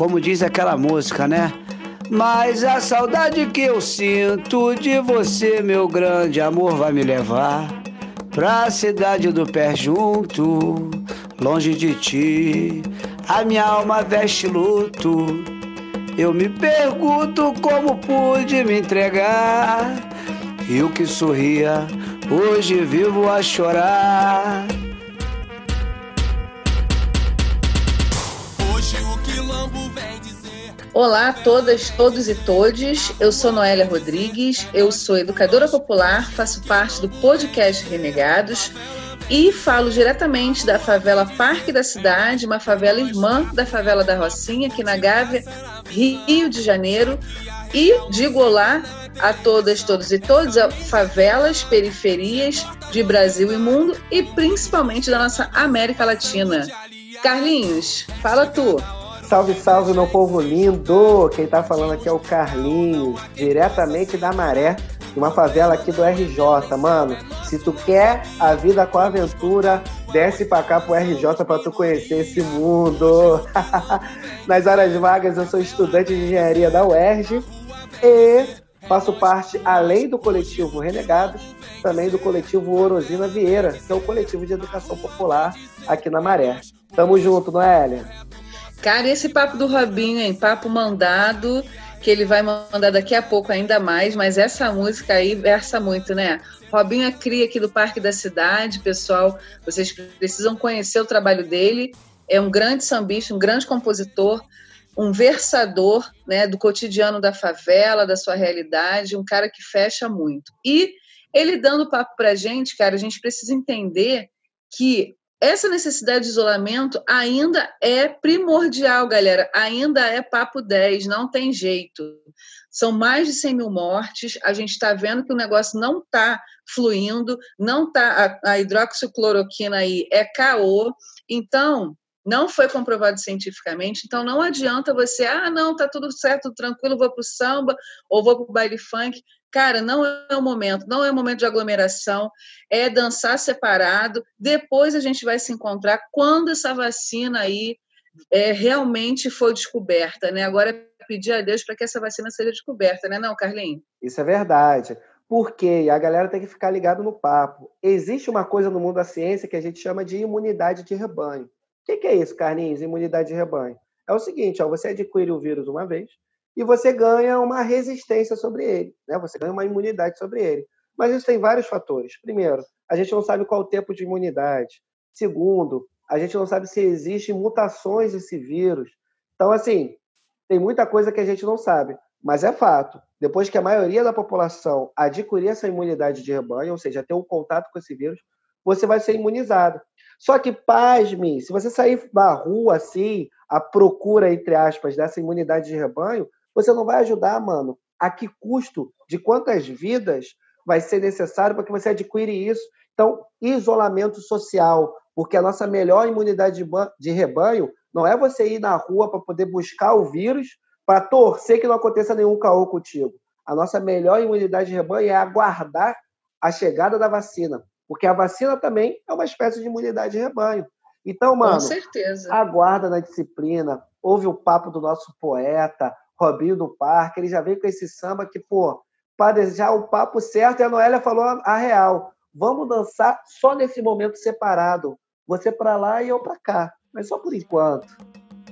como diz aquela música, né? Mas a saudade que eu sinto de você, meu grande amor, vai me levar pra cidade do pé junto, longe de ti. A minha alma veste luto. Eu me pergunto como pude me entregar. E o que sorria, hoje vivo a chorar. Olá a todas, todos e todes. Eu sou Noélia Rodrigues, eu sou educadora popular, faço parte do podcast Renegados e falo diretamente da favela Parque da Cidade, uma favela irmã da favela da Rocinha, aqui na Gávea, Rio de Janeiro. E digo olá a todas, todos e todos, a favelas, periferias de Brasil e mundo e principalmente da nossa América Latina. Carlinhos, fala tu. Salve, salve, meu povo lindo! Quem tá falando aqui é o Carlinhos, diretamente da Maré, uma favela aqui do RJ. Mano, se tu quer a vida com aventura, desce pra cá pro RJ pra tu conhecer esse mundo. Nas horas vagas, eu sou estudante de engenharia da UERJ e faço parte, além do coletivo Renegados, também do coletivo Orosina Vieira, que é o coletivo de educação popular aqui na Maré. Tamo junto, Noélia! Cara, esse papo do Robinho, hein? Papo mandado, que ele vai mandar daqui a pouco ainda mais, mas essa música aí versa muito, né? Robinho é cria aqui do Parque da Cidade, pessoal. Vocês precisam conhecer o trabalho dele. É um grande sambista, um grande compositor, um versador né, do cotidiano da favela, da sua realidade, um cara que fecha muito. E ele dando papo pra gente, cara, a gente precisa entender que essa necessidade de isolamento ainda é primordial, galera. Ainda é papo 10, não tem jeito. São mais de 100 mil mortes. A gente está vendo que o negócio não está fluindo, não está. A, a hidroxicloroquina aí é caô. Então, não foi comprovado cientificamente, então não adianta você, ah, não, tá tudo certo, tranquilo, vou pro samba ou vou pro baile funk. Cara, não é o momento, não é o momento de aglomeração, é dançar separado. Depois a gente vai se encontrar quando essa vacina aí é, realmente for descoberta, né? Agora é pedir a Deus para que essa vacina seja descoberta, né, não, Carlinhos? Isso é verdade. Porque a galera tem que ficar ligado no papo. Existe uma coisa no mundo da ciência que a gente chama de imunidade de rebanho. O que é isso, Carlinhos? Imunidade de rebanho. É o seguinte, ó, você adquire o vírus uma vez, e você ganha uma resistência sobre ele, né? Você ganha uma imunidade sobre ele. Mas isso tem vários fatores. Primeiro, a gente não sabe qual o tempo de imunidade. Segundo, a gente não sabe se existem mutações desse vírus. Então, assim, tem muita coisa que a gente não sabe. Mas é fato. Depois que a maioria da população adquirir essa imunidade de rebanho, ou seja, ter um contato com esse vírus, você vai ser imunizado. Só que, pasme, se você sair da rua assim, à procura, entre aspas, dessa imunidade de rebanho, você não vai ajudar, mano. A que custo? De quantas vidas vai ser necessário para que você adquire isso? Então, isolamento social, porque a nossa melhor imunidade de rebanho não é você ir na rua para poder buscar o vírus, para torcer que não aconteça nenhum caô contigo. A nossa melhor imunidade de rebanho é aguardar a chegada da vacina, porque a vacina também é uma espécie de imunidade de rebanho. Então, mano, Com certeza. aguarda na disciplina, ouve o papo do nosso poeta, Robinho do Parque, ele já veio com esse samba que, pô, para deixar o papo certo, e a Noélia falou a real. Vamos dançar só nesse momento separado. Você para lá e eu para cá. Mas só por enquanto.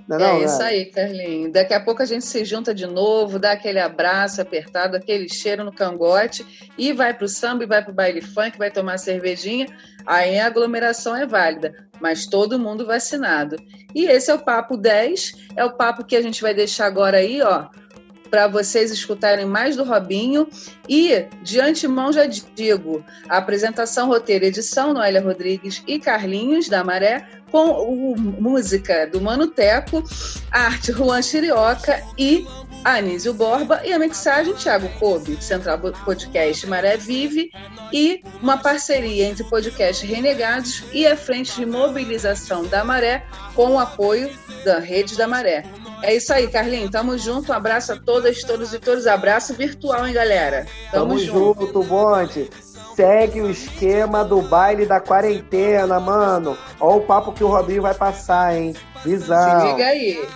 Não é, não, é isso aí, Carlinhos. Daqui a pouco a gente se junta de novo, dá aquele abraço apertado, aquele cheiro no cangote e vai para o samba e vai para o baile funk, vai tomar cervejinha. Aí a aglomeração é válida, mas todo mundo vacinado. E esse é o papo 10, é o papo que a gente vai deixar agora aí, ó, para vocês escutarem mais do Robinho. E, de antemão, já digo: a apresentação, roteiro e edição, Noélia Rodrigues e Carlinhos da Maré, com o, música do Mano Teco, arte Juan Chirioca e Anísio Borba e a mixagem Thiago Kobe, Central Podcast Maré Vive e uma parceria entre o podcast Renegados e a Frente de Mobilização da Maré com o apoio da Rede da Maré. É isso aí, Carlinhos. Tamo junto. Um abraço a todas, todos e todos. Abraço virtual, hein, galera? Tamo, Tamo junto, junto Bonte. Segue o esquema do baile da quarentena, mano. Olha o papo que o Robinho vai passar, hein? Visão. Se liga aí.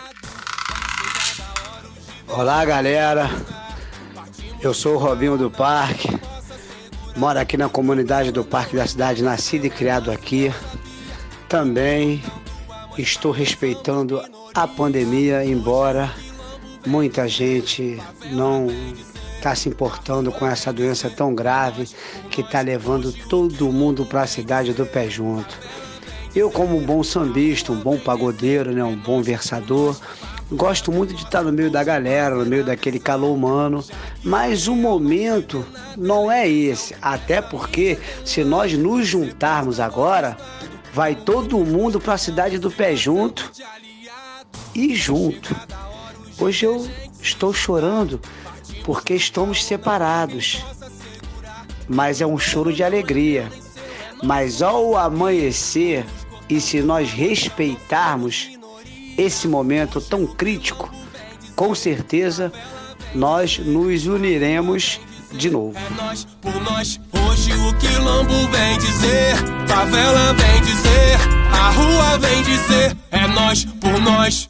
Olá, galera. Eu sou o Robinho do Parque. Moro aqui na comunidade do Parque da Cidade, nascido e criado aqui. Também estou respeitando a pandemia, embora muita gente não está se importando com essa doença tão grave que está levando todo mundo para a cidade do pé junto. Eu, como um bom sambista, um bom pagodeiro, né, um bom versador, Gosto muito de estar no meio da galera, no meio daquele calor humano, mas o momento não é esse. Até porque, se nós nos juntarmos agora, vai todo mundo para a cidade do pé junto e junto. Hoje eu estou chorando porque estamos separados, mas é um choro de alegria. Mas ao amanhecer, e se nós respeitarmos esse momento tão crítico, com certeza nós nos uniremos de novo. É nós por nós, hoje o quilombo vem dizer, favela vem dizer, a rua vem dizer, é nós por nós.